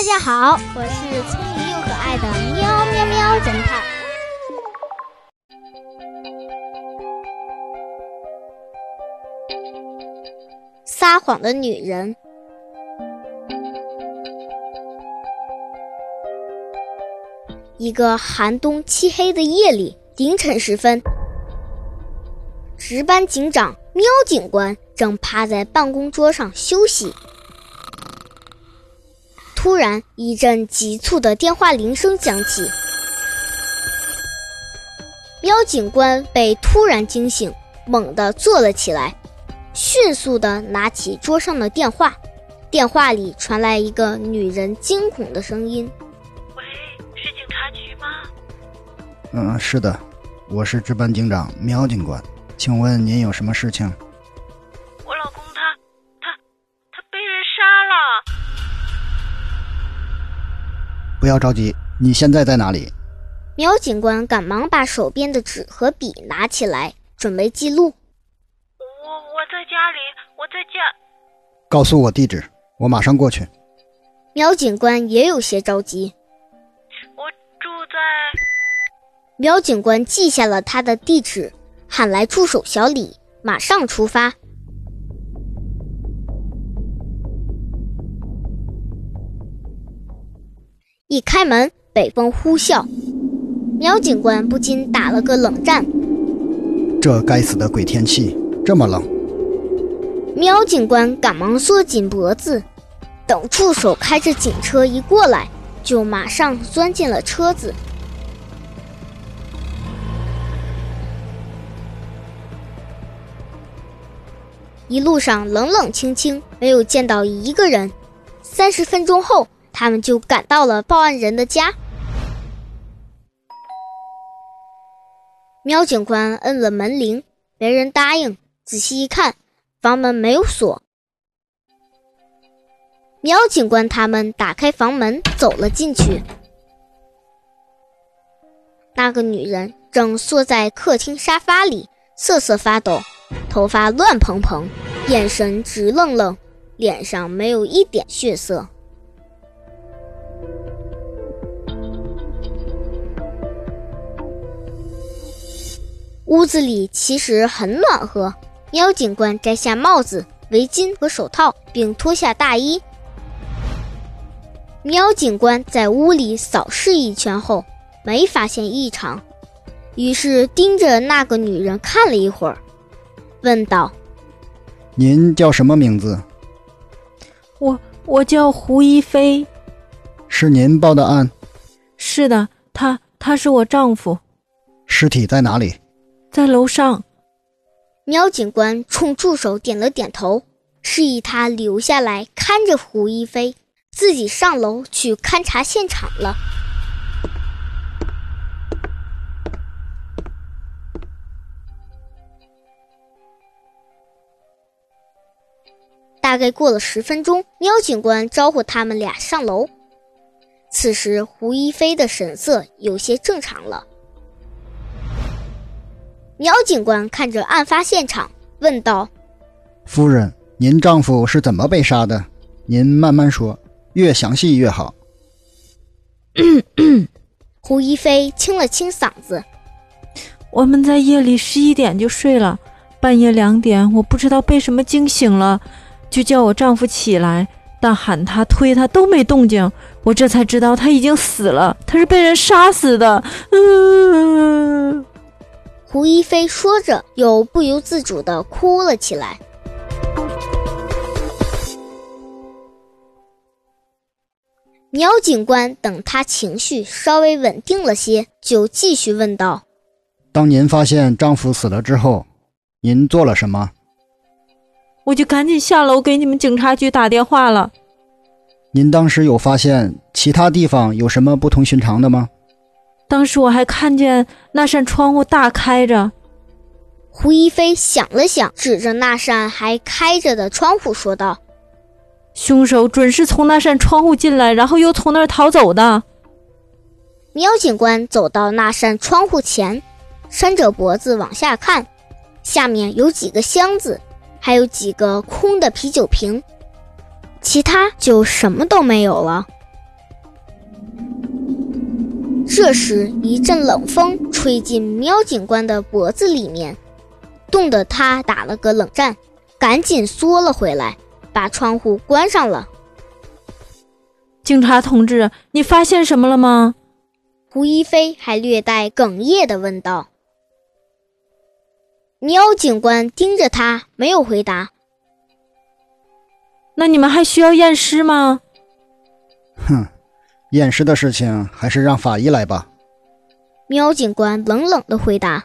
大家好，我是聪明又可爱的喵喵喵侦探。撒谎的女人。一个寒冬漆黑的夜里，凌晨时分，值班警长喵警官正趴在办公桌上休息。突然，一阵急促的电话铃声响起，喵警官被突然惊醒，猛地坐了起来，迅速地拿起桌上的电话。电话里传来一个女人惊恐的声音。喂，是警察局吗嗯，是的，我是值班警长喵警官，请问您有什么事情？要着急，你现在在哪里？苗警官赶忙把手边的纸和笔拿起来，准备记录。我我在家里，我在家。告诉我地址，我马上过去。苗警官也有些着急。我住在。苗警官记下了他的地址，喊来助手小李，马上出发。一开门，北风呼啸，苗警官不禁打了个冷战。这该死的鬼天气，这么冷！苗警官赶忙缩紧脖子，等助手开着警车一过来，就马上钻进了车子。一路上冷冷清清，没有见到一个人。三十分钟后，他们就赶到了报案人的家。喵警官摁了门铃，没人答应。仔细一看，房门没有锁。喵警官他们打开房门，走了进去。那个女人正缩在客厅沙发里，瑟瑟发抖。头发乱蓬蓬，眼神直愣愣，脸上没有一点血色。屋子里其实很暖和。喵警官摘下帽子、围巾和手套，并脱下大衣。喵警官在屋里扫视一圈后，没发现异常，于是盯着那个女人看了一会儿。问道：“您叫什么名字？”“我我叫胡一飞。”“是您报的案？”“是的，他他是我丈夫。”“尸体在哪里？”“在楼上。”喵警官冲助手点了点头，示意他留下来看着胡一飞，自己上楼去勘察现场了。大概过了十分钟，喵警官招呼他们俩上楼。此时，胡一飞的神色有些正常了。喵警官看着案发现场，问道：“夫人，您丈夫是怎么被杀的？您慢慢说，越详细越好。”胡一菲清了清嗓子：“我们在夜里十一点就睡了，半夜两点，我不知道被什么惊醒了。”就叫我丈夫起来，但喊他、推他都没动静。我这才知道他已经死了，他是被人杀死的。嗯，胡一菲说着，又不由自主的哭了起来。苗警官等他情绪稍微稳定了些，就继续问道：“当您发现丈夫死了之后，您做了什么？”我就赶紧下楼给你们警察局打电话了。您当时有发现其他地方有什么不同寻常的吗？当时我还看见那扇窗户大开着。胡一飞想了想，指着那扇还开着的窗户说道：“凶手准是从那扇窗户进来，然后又从那儿逃走的。”喵警官走到那扇窗户前，伸着脖子往下看，下面有几个箱子。还有几个空的啤酒瓶，其他就什么都没有了。这时，一阵冷风吹进喵警官的脖子里面，冻得他打了个冷战，赶紧缩了回来，把窗户关上了。警察同志，你发现什么了吗？胡一菲还略带哽咽地问道。喵警官盯着他，没有回答。那你们还需要验尸吗？哼，验尸的事情还是让法医来吧。喵警官冷冷的回答。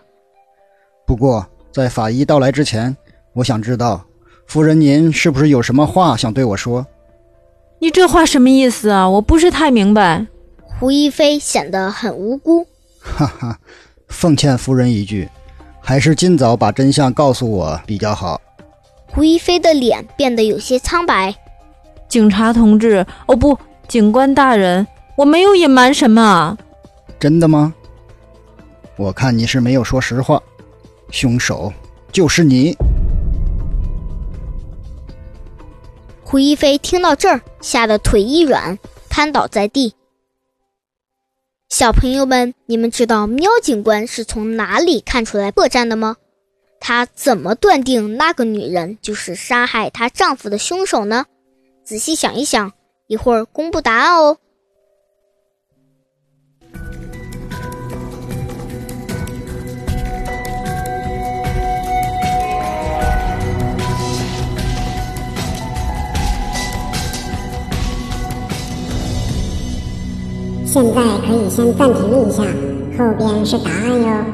不过，在法医到来之前，我想知道，夫人您是不是有什么话想对我说？你这话什么意思啊？我不是太明白。胡一菲显得很无辜。哈哈，奉劝夫人一句，还是尽早把真相告诉我比较好。胡一菲的脸变得有些苍白。警察同志，哦不，警官大人，我没有隐瞒什么。真的吗？我看你是没有说实话，凶手就是你。胡一菲听到这儿，吓得腿一软，瘫倒在地。小朋友们，你们知道喵警官是从哪里看出来破绽的吗？他怎么断定那个女人就是杀害她丈夫的凶手呢？仔细想一想，一会儿公布答案哦。现在可以先暂停一下，后边是答案哟。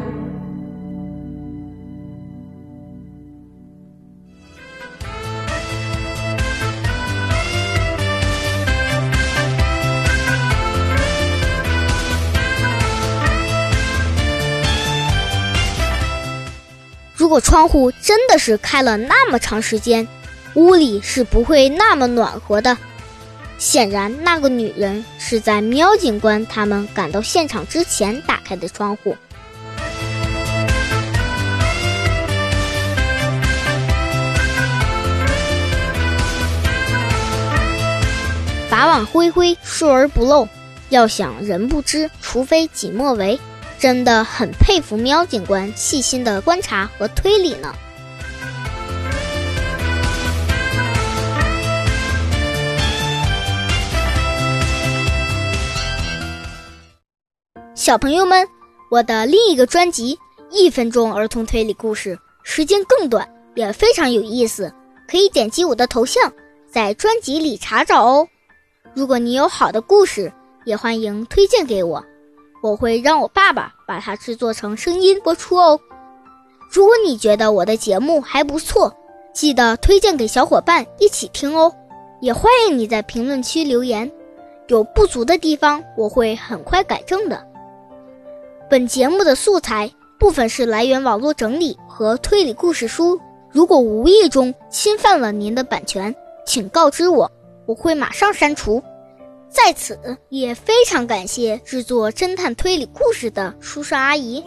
如果窗户真的是开了那么长时间，屋里是不会那么暖和的。显然，那个女人是在喵警官他们赶到现场之前打开的窗户。法网恢恢，疏而不漏。要想人不知，除非己莫为。真的很佩服喵警官细心的观察和推理呢。小朋友们，我的另一个专辑《一分钟儿童推理故事》时间更短，也非常有意思，可以点击我的头像，在专辑里查找哦。如果你有好的故事，也欢迎推荐给我，我会让我爸爸把它制作成声音播出哦。如果你觉得我的节目还不错，记得推荐给小伙伴一起听哦。也欢迎你在评论区留言，有不足的地方我会很快改正的。本节目的素材部分是来源网络整理和推理故事书，如果无意中侵犯了您的版权，请告知我，我会马上删除。在此也非常感谢制作侦探推理故事的叔叔阿姨。